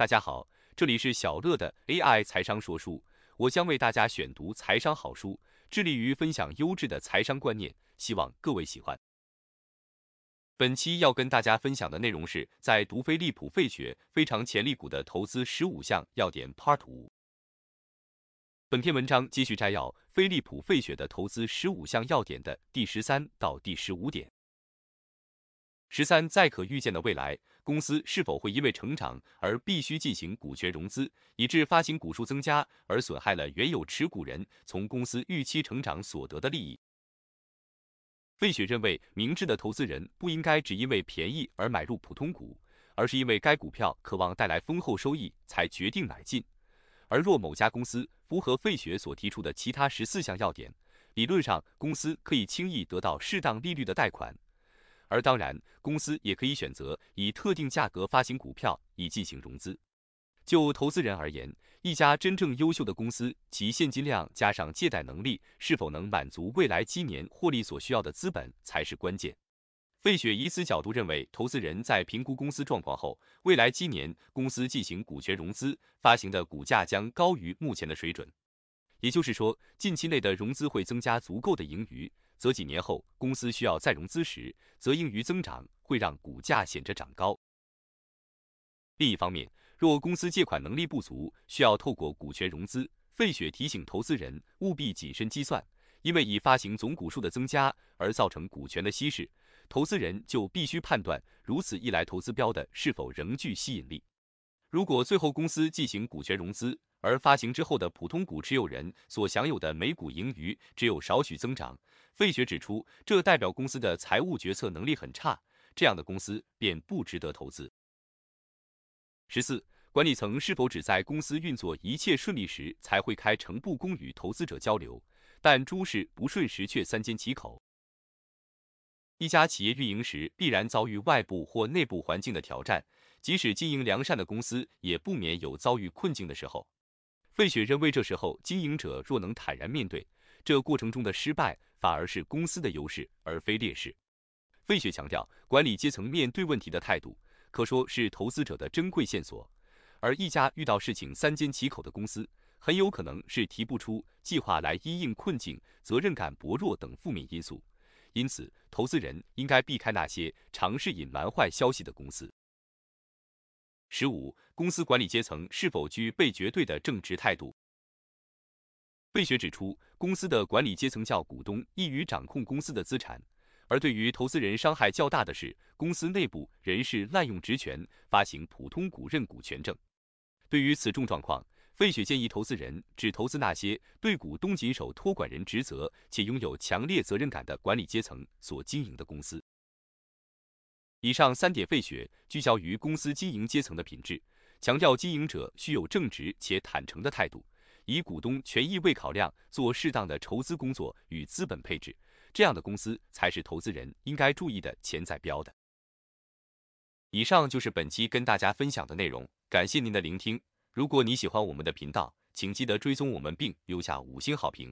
大家好，这里是小乐的 AI 财商说书，我将为大家选读财商好书，致力于分享优质的财商观念，希望各位喜欢。本期要跟大家分享的内容是在读飞利浦·费雪非常潜力股的投资十五项要点 Part 五。本篇文章继续摘要飞利浦·费雪的投资十五项要点的第十三到第十五点。十三，在可预见的未来，公司是否会因为成长而必须进行股权融资，以致发行股数增加而损害了原有持股人从公司预期成长所得的利益？费雪认为，明智的投资人不应该只因为便宜而买入普通股，而是因为该股票渴望带来丰厚收益才决定买进。而若某家公司符合费雪所提出的其他十四项要点，理论上公司可以轻易得到适当利率的贷款。而当然，公司也可以选择以特定价格发行股票以进行融资。就投资人而言，一家真正优秀的公司，其现金量加上借贷能力是否能满足未来七年获利所需要的资本才是关键。费雪以此角度认为，投资人在评估公司状况后，未来七年公司进行股权融资发行的股价将高于目前的水准。也就是说，近期内的融资会增加足够的盈余。则几年后公司需要再融资时，则盈余增长会让股价显着涨高。另一方面，若公司借款能力不足，需要透过股权融资，费雪提醒投资人务必谨慎计算，因为以发行总股数的增加而造成股权的稀释，投资人就必须判断如此一来投资标的是否仍具吸引力。如果最后公司进行股权融资，而发行之后的普通股持有人所享有的每股盈余只有少许增长，费雪指出，这代表公司的财务决策能力很差，这样的公司便不值得投资。十四，管理层是否只在公司运作一切顺利时才会开诚布公与投资者交流，但诸事不顺时却三缄其口？一家企业运营时必然遭遇外部或内部环境的挑战，即使经营良善的公司，也不免有遭遇困境的时候。费雪认为，这时候经营者若能坦然面对这过程中的失败，反而是公司的优势而非劣势。费雪强调，管理阶层面对问题的态度，可说是投资者的珍贵线索。而一家遇到事情三缄其口的公司，很有可能是提不出计划来因应困境、责任感薄弱等负面因素。因此，投资人应该避开那些尝试隐瞒坏消息的公司。十五，公司管理阶层是否具备绝对的正直态度？费雪指出，公司的管理阶层较股东易于掌控公司的资产，而对于投资人伤害较大的是公司内部人士滥用职权发行普通股认股权证。对于此种状况，费雪建议投资人只投资那些对股东谨守托管人职责且拥有强烈责任感的管理阶层所经营的公司。以上三点，费雪聚焦于公司经营阶层的品质，强调经营者需有正直且坦诚的态度，以股东权益为考量，做适当的筹资工作与资本配置，这样的公司才是投资人应该注意的潜在标的。以上就是本期跟大家分享的内容，感谢您的聆听。如果你喜欢我们的频道，请记得追踪我们并留下五星好评。